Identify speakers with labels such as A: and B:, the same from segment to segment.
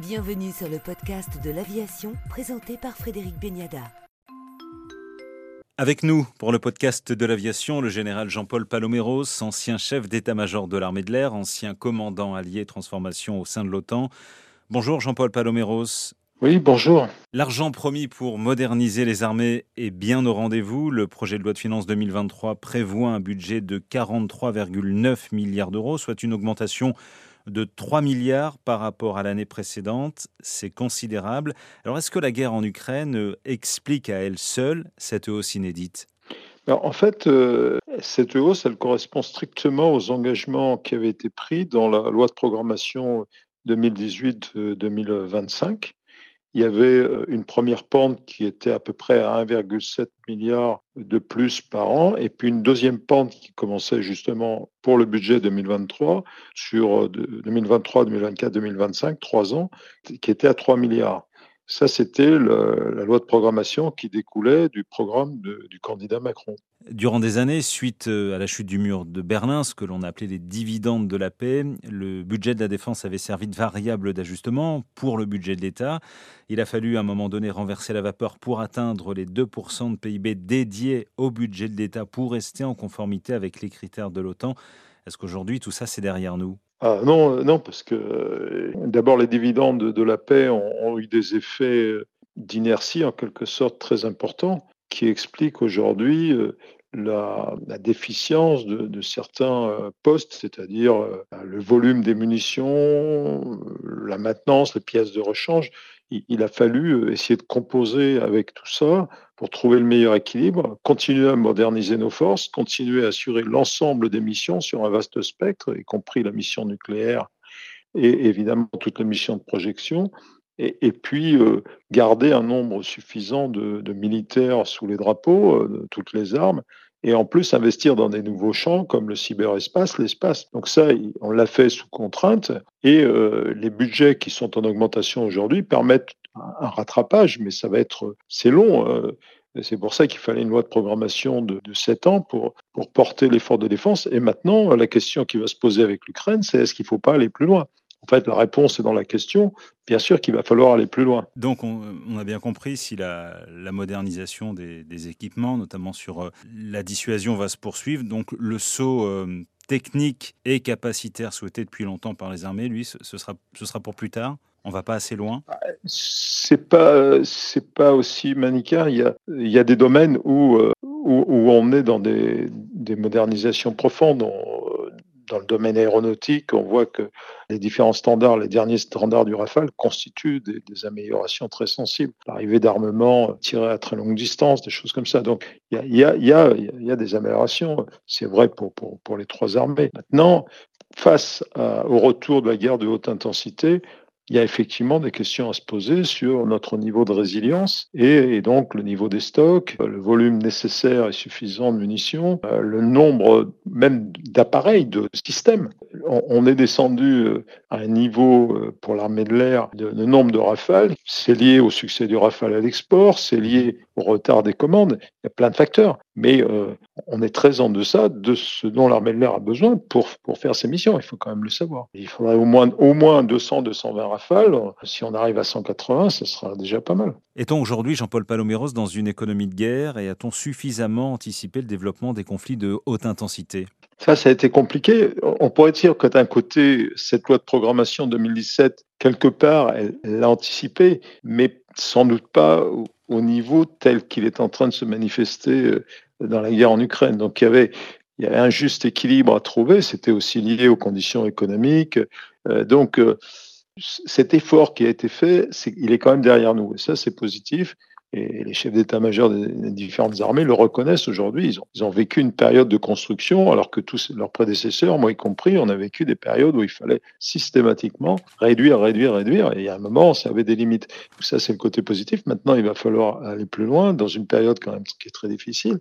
A: Bienvenue sur le podcast de l'aviation présenté par Frédéric Beniada.
B: Avec nous pour le podcast de l'aviation, le général Jean-Paul Paloméros, ancien chef d'état-major de l'armée de l'air, ancien commandant allié transformation au sein de l'OTAN. Bonjour Jean-Paul Paloméros.
C: Oui, bonjour.
B: L'argent promis pour moderniser les armées est bien au rendez-vous. Le projet de loi de finances 2023 prévoit un budget de 43,9 milliards d'euros, soit une augmentation de 3 milliards par rapport à l'année précédente. C'est considérable. Alors est-ce que la guerre en Ukraine explique à elle seule cette hausse inédite?
C: En fait, euh, cette hausse, elle correspond strictement aux engagements qui avaient été pris dans la loi de programmation 2018-2025 il y avait une première pente qui était à peu près à 1,7 milliard de plus par an, et puis une deuxième pente qui commençait justement pour le budget 2023, sur 2023, 2024, 2025, trois ans, qui était à 3 milliards. Ça, c'était la loi de programmation qui découlait du programme du candidat Macron.
B: Durant des années, suite euh, à la chute du mur de Berlin, ce que l'on appelait les dividendes de la paix, le budget de la défense avait servi de variable d'ajustement pour le budget de l'État. Il a fallu à un moment donné renverser la vapeur pour atteindre les 2% de PIB dédiés au budget de l'État pour rester en conformité avec les critères de l'OTAN. Est-ce qu'aujourd'hui tout ça c'est derrière nous?
C: Ah, non, non, parce que euh, d'abord les dividendes de la paix ont eu des effets d'inertie en quelque sorte très importants qui explique aujourd'hui euh, la, déficience de, certains euh, postes, c'est-à-dire euh, le volume des munitions, la maintenance, les pièces de rechange. Il, a fallu essayer de composer avec tout ça pour trouver le meilleur équilibre, continuer à moderniser nos forces, continuer à assurer l'ensemble des missions sur un vaste spectre, y compris la mission nucléaire et évidemment toutes les missions de projection, et, puis euh, garder un nombre suffisant de, militaires sous les drapeaux, euh, de toutes les armes, et en plus investir dans des nouveaux champs comme le cyberespace, l'espace. Donc ça, on l'a fait sous contrainte, et euh, les budgets qui sont en augmentation aujourd'hui permettent un rattrapage, mais ça va être, c'est long. c'est pour ça qu'il fallait une loi de programmation de, de 7 ans pour, pour porter l'effort de défense. Et maintenant, la question qui va se poser avec l'Ukraine, c'est est-ce qu'il ne faut pas aller plus loin? En fait, la réponse est dans la question. Bien sûr qu'il va falloir aller plus loin.
B: Donc, on, a bien compris si la, modernisation des, équipements, notamment sur euh, la dissuasion, va se poursuivre. Donc, le saut euh, technique et capacitaire souhaité depuis longtemps par les armées, lui, ce sera, ce sera pour plus tard? On va pas assez loin.
C: C'est pas c'est pas aussi manichéen. Il y a, il y a des domaines où, euh, où, on est dans des, des modernisations profondes dans le domaine aéronautique, on voit que les différents standards, les derniers standards du Rafale constituent des, améliorations très sensibles. L'arrivée d'armements tirés à très longue distance, des choses comme ça. Donc, il y a, y, a, y a, des améliorations. C'est vrai pour, pour, pour, les trois armées. Maintenant, face au retour de la guerre de haute intensité, il y a effectivement des questions à se poser sur notre niveau de résilience et, donc le niveau des stocks, le volume nécessaire et suffisant de munitions, euh, le nombre même d'appareils, de systèmes. On, est descendu euh, à un niveau euh, pour l'armée de l'air de, nombre de rafales. C'est lié au succès du rafale à l'export, c'est lié au retard des commandes. Il y a plein de facteurs. Mais on est très en deçà de ce dont l'armée de l'air a besoin pour, pour faire ses missions. Il faut quand même le savoir. Il faudrait au moins, au moins 200, 220 rafales. Si on arrive à 180, ce sera déjà pas mal.
B: Est-on aujourd'hui, Jean-Paul Paloméros, dans une économie de guerre et a-t-on suffisamment anticipé le développement des conflits de haute intensité?
C: Ça, ça a été compliqué. On pourrait dire que d'un côté, cette loi de programmation 2017, quelque part, elle l'a anticipé, mais sans doute pas au niveau tel qu'il est en train de se manifester euh, dans la guerre en Ukraine. Donc il y avait, il y avait un juste équilibre à trouver. C'était aussi lié aux conditions économiques. Euh, donc euh, cet effort qui a été fait, il est quand même derrière nous. Et ça, c'est positif et les chefs d'état-major des, différentes armées le reconnaissent aujourd'hui. Ils ont, ils ont, vécu une période de construction, alors que tous leurs prédécesseurs, moi y compris, on a vécu des périodes où il fallait systématiquement réduire, réduire, réduire. Et a un moment, ça avait des limites. Ça, c'est le côté positif. Maintenant, il va falloir aller plus loin dans une période quand même qui est très difficile.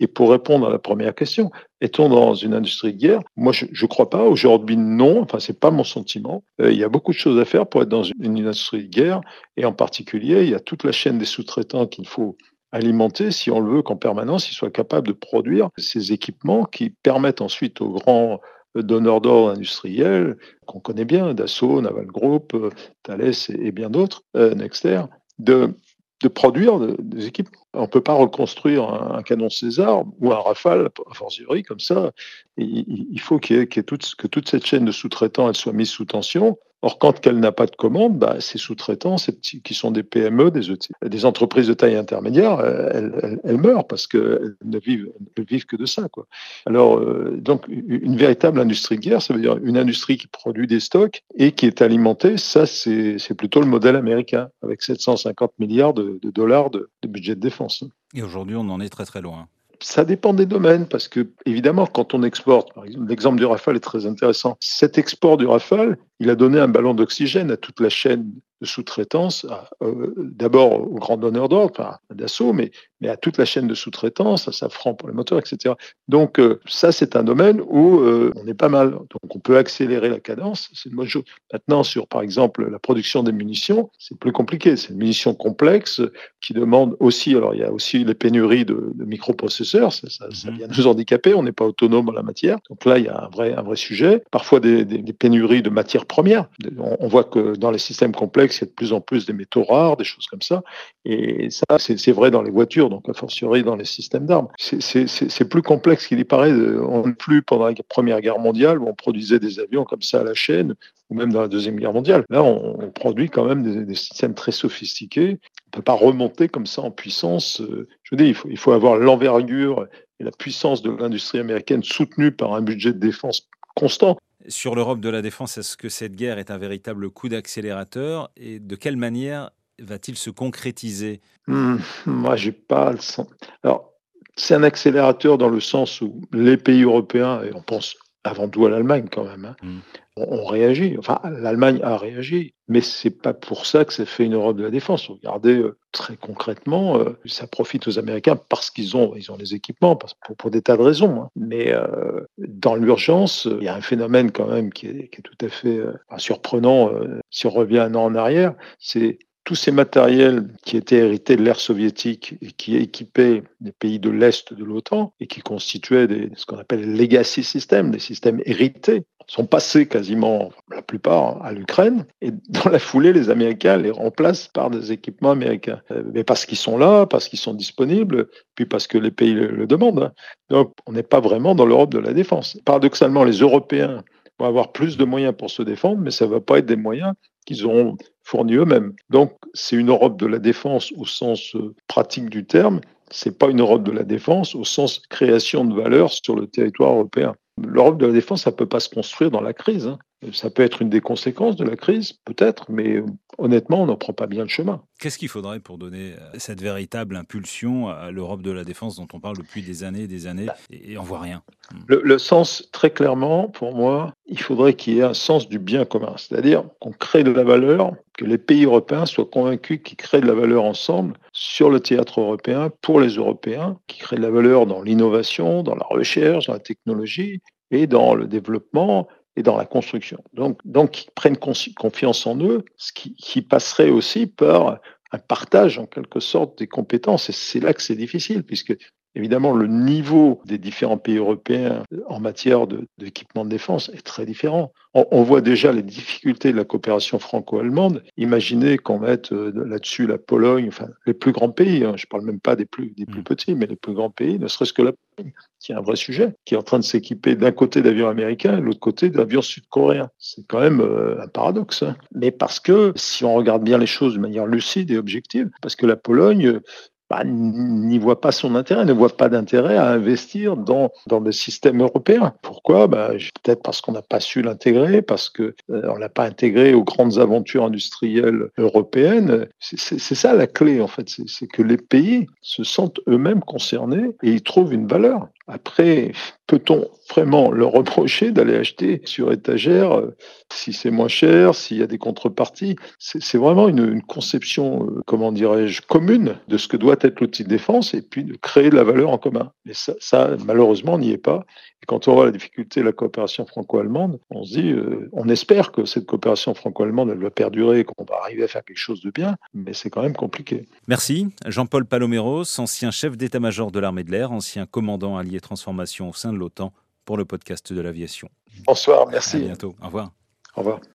C: Et pour répondre à la première question, est-on dans une industrie de guerre Moi, je ne crois pas. Aujourd'hui, non. Enfin, c'est pas mon sentiment. Euh, il y a beaucoup de choses à faire pour être dans une, industrie de guerre. Et en particulier, il y a toute la chaîne des sous-traitants qu'il faut alimenter si on le veut qu'en permanence, ils soient capables de produire ces équipements qui permettent ensuite aux grands donneurs d'ordre industriels qu'on connaît bien, Dassault, Naval Group, Thales et, bien d'autres, Nexter, de de produire des équipes. On ne peut pas reconstruire un, canon César ou un Rafale, a fortiori, comme ça. il, faut que toute cette chaîne de sous-traitants soit mise sous tension Or, quand elle n'a pas de commande, bah, ces sous-traitants, qui sont des PME, des, e des entreprises de taille intermédiaire, elles, meurent parce qu'elles ne vivent, vivent que de ça. Quoi. Alors, euh, donc, une véritable industrie de guerre, ça veut dire une industrie qui produit des stocks et qui est alimentée. Ça, c'est plutôt le modèle américain, avec 750 milliards de, dollars de budget de défense.
B: Et aujourd'hui, on en est très très loin.
C: Ça dépend des domaines, parce que évidemment, quand on exporte, par exemple, l'exemple du Rafale est très intéressant. Cet export du Rafale, il a donné un ballon d'oxygène à toute la chaîne de sous-traitance, euh, d'abord aux grands donneurs d'ordre, à Dassault, mais, mais à toute la chaîne de sous-traitance, à Safran pour les moteurs, etc. Donc euh, ça, c'est un domaine où euh, on est pas mal. Donc on peut accélérer la cadence, c'est une bonne chose. Maintenant, sur par exemple la production des munitions, c'est plus compliqué. C'est une munition complexe qui demande aussi, alors il y a aussi les pénuries de, microprocesseurs, ça, ça, mhm. vient nous handicaper, on n'est pas autonome en la matière. Donc là, il y a un vrai, un vrai sujet. Parfois des, des, pénuries de matières premières. On, voit que dans les systèmes complexes, il y a de plus en plus des métaux rares, des choses comme ça. Et ça, c'est vrai dans les voitures, donc a fortiori dans les systèmes d'armes. C'est plus complexe qu'il y paraît. On n'est plus pendant la Première Guerre mondiale où on produisait des avions comme ça à la chaîne, ou même dans la Deuxième Guerre mondiale. Là, on, produit quand même des, systèmes très sophistiqués. On ne peut pas remonter comme ça en puissance. Je veux dire, il faut avoir l'envergure et la puissance de l'industrie américaine soutenue par un budget de défense constant.
B: Sur l'Europe de la défense, est-ce que cette guerre est un véritable coup d'accélérateur et de quelle manière va-t-il se concrétiser?
C: Hmm, Moi, j'ai pas le sens. Alors, c'est un accélérateur dans le sens où les pays européens, et on pense avant tout à l'Allemagne quand même, hein, hmm on, réagit. Enfin, l'Allemagne a réagi, mais c'est pas pour ça que ça fait une Europe de la défense. Regardez euh, très concrètement, euh, ça profite aux Américains parce qu'ils ont, ils ont les équipements, pour, des tas de raisons. Hein. Mais euh, dans l'urgence, il y a un phénomène quand même qui est, tout à fait surprenant. si on revient un an en arrière, c'est tous ces matériels qui étaient hérités de l'ère soviétique et qui équipaient les pays de l'Est de l'OTAN et qui constituaient ce qu'on appelle legacy systems, des systèmes hérités, sont passés quasiment la plupart à l'Ukraine et dans la foulée, les Américains les remplacent par des équipements américains. Euh, mais parce qu'ils sont là, parce qu'ils sont disponibles, puis parce que les pays le, demandent. Hein. Donc on n'est pas vraiment dans l'Europe de la défense. Paradoxalement, les Européens vont avoir plus de moyens pour se défendre, mais ça ne va pas être des moyens qu'ils auront fournis eux-mêmes. Donc, c'est une Europe de la défense au sens euh, pratique du terme. C'est pas une Europe de la défense au sens création de valeur sur le territoire européen. L'Europe de la défense, ça peut pas se construire dans la crise. Hein. Ça peut être une des conséquences de la crise, peut-être, mais honnêtement, on n'en prend pas bien le chemin.
B: Qu'est-ce qu'il faudrait pour donner euh, cette véritable impulsion à l'Europe de la défense dont on parle depuis des années et des années et on voit rien?
C: Hmm. le, sens, très clairement, pour moi, il faudrait qu'il y ait un sens du bien commun, c'est-à-dire qu'on crée de la valeur, que les pays européens soient convaincus qu'ils créent de la valeur ensemble sur le théâtre européen pour les Européens, qui créent de la valeur dans l'innovation, dans la recherche, dans la technologie et dans le développement et dans la construction. Donc, donc ils prennent confiance en eux, ce qui, passerait aussi par un partage en quelque sorte des compétences. Et c'est là que c'est difficile, puisque Évidemment, le niveau des différents pays européens en matière d'équipement de, défense est très différent. On, voit déjà les difficultés de la coopération franco-allemande. Imaginez qu'on mette euh, là-dessus la Pologne, enfin les plus grands pays, hein. je ne parle même pas des plus, des plus mm. petits, mais les plus grands pays, ne serait-ce que la Pologne, qui est un vrai sujet, qui est en train de s'équiper d'un côté d'avions américains et de l'autre côté d'avions sud-coréens. C'est quand même euh, un paradoxe. Hein. Mais parce que si on regarde bien les choses de manière lucide et objective, parce que la Pologne bah, n'y voit pas son intérêt, ne voit pas d'intérêt à investir dans, dans le système européen. Pourquoi? Bah, Peut-être parce qu'on n'a pas su l'intégrer, parce qu'on euh, on l'a pas intégré aux grandes aventures industrielles européennes. C'est ça la clé, en fait, c'est que les pays se sentent eux-mêmes concernés et ils trouvent une valeur. Après, peut-on vraiment leur reprocher d'aller acheter sur étagère euh, si c'est moins cher, s'il y a des contreparties? C'est vraiment une, conception, euh, comment dirais-je, commune de ce que doit être l'outil de défense et puis de créer de la valeur en commun. Mais ça, malheureusement, n'y est pas. Et quand on voit la difficulté de la coopération franco-allemande, on se dit, euh, on espère que cette coopération franco-allemande, va perdurer, qu'on va arriver à faire quelque chose de bien, mais c'est quand même compliqué.
B: Merci. Jean-Paul Paloméros, ancien chef d'état-major de l'armée de l'air, ancien commandant allié transformation au sein de l'OTAN pour le podcast de l'aviation.
C: Bonsoir, merci.
B: À bientôt. Au revoir.
C: Au revoir.